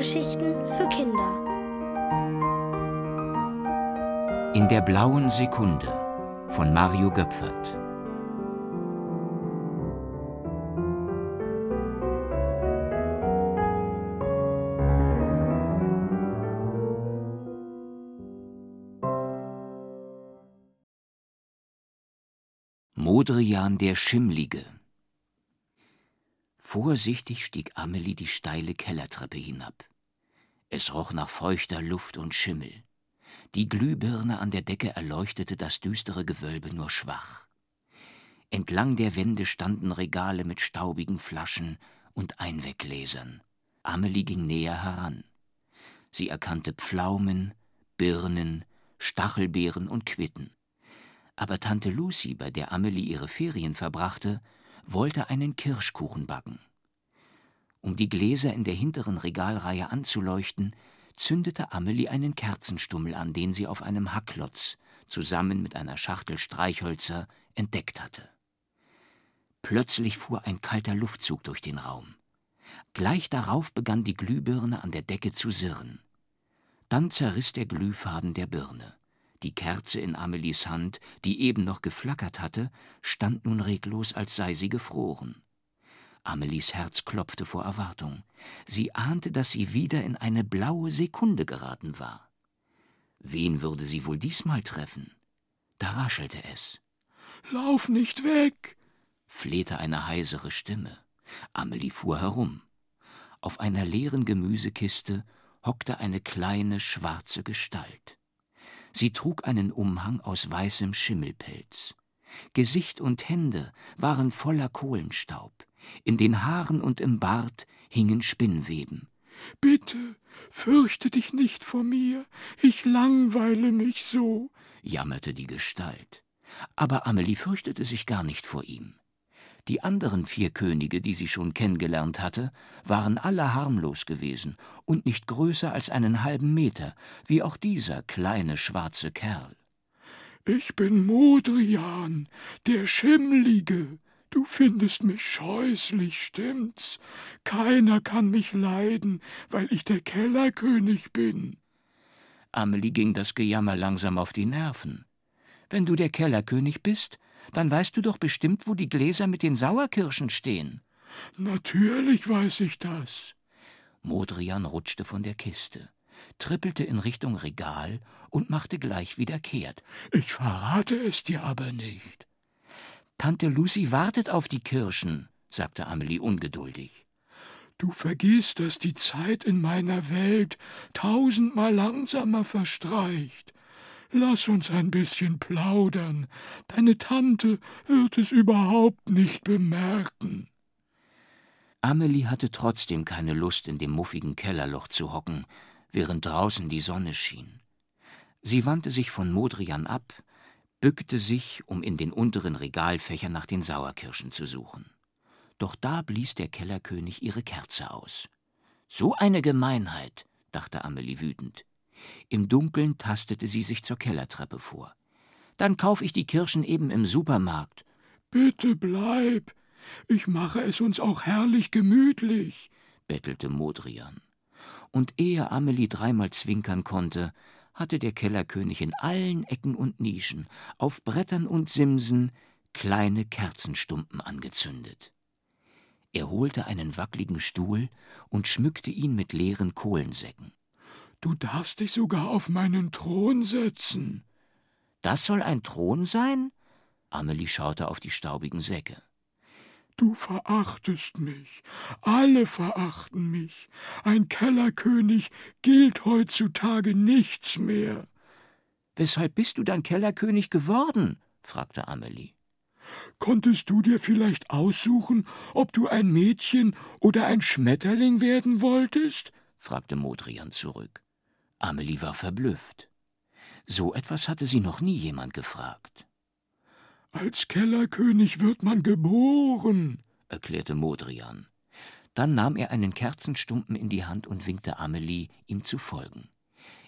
Hörgeschichten für Kinder. In der blauen Sekunde von Mario Göpfert. Modrian der Schimmlige Vorsichtig stieg Amelie die steile Kellertreppe hinab. Es roch nach feuchter Luft und Schimmel. Die Glühbirne an der Decke erleuchtete das düstere Gewölbe nur schwach. Entlang der Wände standen Regale mit staubigen Flaschen und Einweggläsern. Amelie ging näher heran. Sie erkannte Pflaumen, Birnen, Stachelbeeren und Quitten. Aber Tante Lucy, bei der Amelie ihre Ferien verbrachte, wollte einen Kirschkuchen backen. Um die Gläser in der hinteren Regalreihe anzuleuchten, zündete Amelie einen Kerzenstummel an, den sie auf einem Hacklotz zusammen mit einer Schachtel Streichhölzer entdeckt hatte. Plötzlich fuhr ein kalter Luftzug durch den Raum. Gleich darauf begann die Glühbirne an der Decke zu sirren. Dann zerriss der Glühfaden der Birne. Die Kerze in Amelies Hand, die eben noch geflackert hatte, stand nun reglos, als sei sie gefroren. Amelies Herz klopfte vor Erwartung. Sie ahnte, dass sie wieder in eine blaue Sekunde geraten war. Wen würde sie wohl diesmal treffen? Da raschelte es. Lauf nicht weg! flehte eine heisere Stimme. Amelie fuhr herum. Auf einer leeren Gemüsekiste hockte eine kleine schwarze Gestalt. Sie trug einen Umhang aus weißem Schimmelpelz. Gesicht und Hände waren voller Kohlenstaub. In den Haaren und im Bart hingen Spinnweben. Bitte, fürchte dich nicht vor mir, ich langweile mich so, jammerte die Gestalt. Aber Amelie fürchtete sich gar nicht vor ihm. Die anderen vier Könige, die sie schon kennengelernt hatte, waren alle harmlos gewesen und nicht größer als einen halben Meter, wie auch dieser kleine schwarze Kerl. Ich bin Modrian, der Schimmlige. Du findest mich scheußlich, stimmt's? Keiner kann mich leiden, weil ich der Kellerkönig bin. Amelie ging das Gejammer langsam auf die Nerven. Wenn du der Kellerkönig bist, dann weißt du doch bestimmt, wo die Gläser mit den Sauerkirschen stehen. Natürlich weiß ich das. Modrian rutschte von der Kiste, trippelte in Richtung Regal und machte gleich wieder kehrt. Ich verrate es dir aber nicht. Tante Lucy wartet auf die Kirschen, sagte Amelie ungeduldig. Du vergisst, dass die Zeit in meiner Welt tausendmal langsamer verstreicht. Lass uns ein bisschen plaudern. Deine Tante wird es überhaupt nicht bemerken. Amelie hatte trotzdem keine Lust, in dem muffigen Kellerloch zu hocken, während draußen die Sonne schien. Sie wandte sich von Modrian ab, bückte sich, um in den unteren Regalfächern nach den Sauerkirschen zu suchen. Doch da blies der Kellerkönig ihre Kerze aus. So eine Gemeinheit, dachte Amelie wütend. Im Dunkeln tastete sie sich zur Kellertreppe vor. Dann kauf ich die Kirschen eben im Supermarkt. Bitte bleib. Ich mache es uns auch herrlich gemütlich, bettelte Modrian. Und ehe Amelie dreimal zwinkern konnte, hatte der Kellerkönig in allen Ecken und Nischen, auf Brettern und Simsen, kleine Kerzenstumpen angezündet. Er holte einen wackligen Stuhl und schmückte ihn mit leeren Kohlensäcken. Du darfst dich sogar auf meinen Thron setzen. Das soll ein Thron sein? Amelie schaute auf die staubigen Säcke. Du verachtest mich, alle verachten mich. Ein Kellerkönig gilt heutzutage nichts mehr. Weshalb bist du dann Kellerkönig geworden? fragte Amelie. Konntest du dir vielleicht aussuchen, ob du ein Mädchen oder ein Schmetterling werden wolltest? fragte Modrian zurück. Amelie war verblüfft. So etwas hatte sie noch nie jemand gefragt. Als Kellerkönig wird man geboren, erklärte Modrian. Dann nahm er einen Kerzenstumpen in die Hand und winkte Amelie, ihm zu folgen.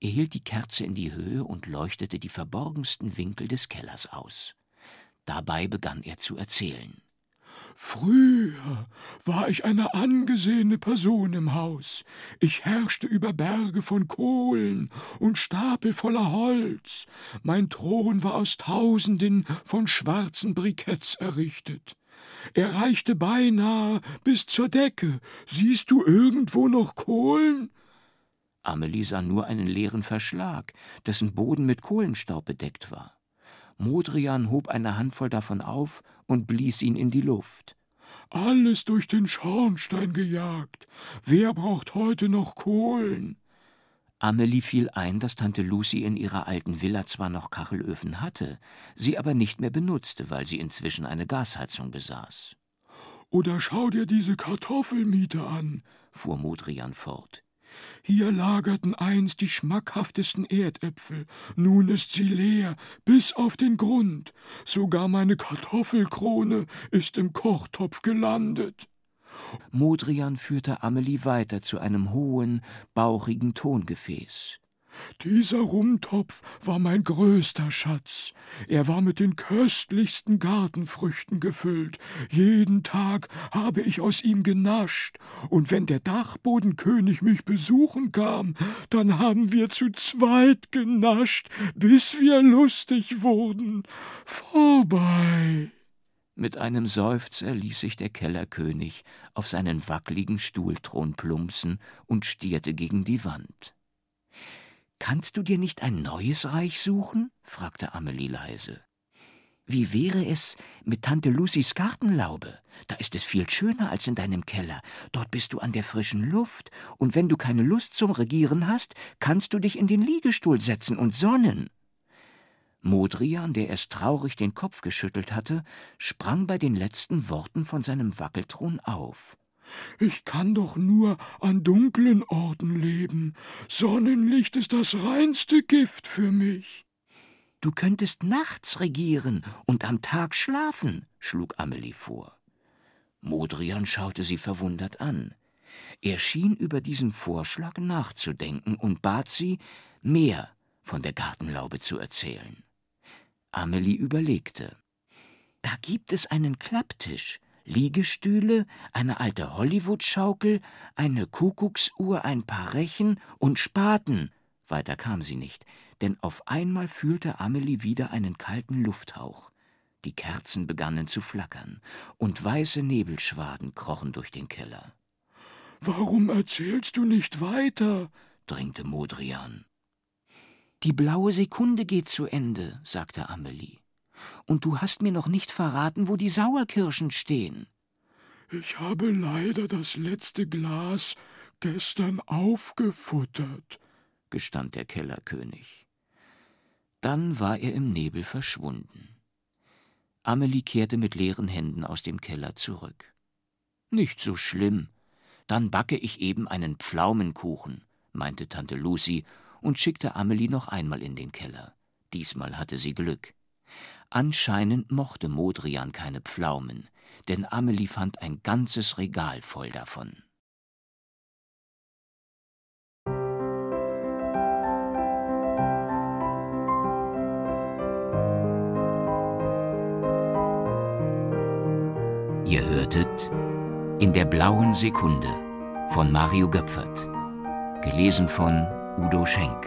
Er hielt die Kerze in die Höhe und leuchtete die verborgensten Winkel des Kellers aus. Dabei begann er zu erzählen. Früher war ich eine angesehene Person im Haus. Ich herrschte über Berge von Kohlen und Stapel voller Holz. Mein Thron war aus Tausenden von schwarzen Briketts errichtet. Er reichte beinahe bis zur Decke. Siehst du irgendwo noch Kohlen? Amelie sah nur einen leeren Verschlag, dessen Boden mit Kohlenstaub bedeckt war. Modrian hob eine Handvoll davon auf und blies ihn in die Luft. Alles durch den Schornstein gejagt. Wer braucht heute noch Kohlen? Amelie fiel ein, dass Tante Lucy in ihrer alten Villa zwar noch Kachelöfen hatte, sie aber nicht mehr benutzte, weil sie inzwischen eine Gasheizung besaß. Oder schau dir diese Kartoffelmiete an, fuhr Modrian fort. Hier lagerten einst die schmackhaftesten Erdäpfel, nun ist sie leer, bis auf den Grund, sogar meine Kartoffelkrone ist im Kochtopf gelandet. Modrian führte Amelie weiter zu einem hohen, bauchigen Tongefäß. Dieser Rumtopf war mein größter Schatz. Er war mit den köstlichsten Gartenfrüchten gefüllt. Jeden Tag habe ich aus ihm genascht, und wenn der Dachbodenkönig mich besuchen kam, dann haben wir zu zweit genascht, bis wir lustig wurden. Vorbei. Mit einem Seufzer ließ sich der Kellerkönig auf seinen wackligen Stuhlthron plumpsen und stierte gegen die Wand. Kannst du dir nicht ein neues Reich suchen? fragte Amelie leise. Wie wäre es mit Tante Lucys Gartenlaube? Da ist es viel schöner als in deinem Keller. Dort bist du an der frischen Luft, und wenn du keine Lust zum Regieren hast, kannst du dich in den Liegestuhl setzen und sonnen. Modrian, der erst traurig den Kopf geschüttelt hatte, sprang bei den letzten Worten von seinem Wackelthron auf. Ich kann doch nur an dunklen Orten leben. Sonnenlicht ist das reinste Gift für mich. Du könntest nachts regieren und am Tag schlafen, schlug Amelie vor. Modrian schaute sie verwundert an. Er schien über diesen Vorschlag nachzudenken und bat sie, mehr von der Gartenlaube zu erzählen. Amelie überlegte. Da gibt es einen Klapptisch, Liegestühle, eine alte Hollywood-Schaukel, eine Kuckucksuhr, ein paar Rechen und Spaten. Weiter kam sie nicht, denn auf einmal fühlte Amelie wieder einen kalten Lufthauch. Die Kerzen begannen zu flackern, und weiße Nebelschwaden krochen durch den Keller. Warum erzählst du nicht weiter? drängte Modrian. Die blaue Sekunde geht zu Ende, sagte Amelie. Und du hast mir noch nicht verraten, wo die Sauerkirschen stehen. Ich habe leider das letzte Glas gestern aufgefuttert, gestand der Kellerkönig. Dann war er im Nebel verschwunden. Amelie kehrte mit leeren Händen aus dem Keller zurück. Nicht so schlimm. Dann backe ich eben einen Pflaumenkuchen, meinte Tante Lucy und schickte Amelie noch einmal in den Keller. Diesmal hatte sie Glück. Anscheinend mochte Modrian keine Pflaumen, denn Amelie fand ein ganzes Regal voll davon. Ihr hörtet In der blauen Sekunde von Mario Göpfert, gelesen von Udo Schenk.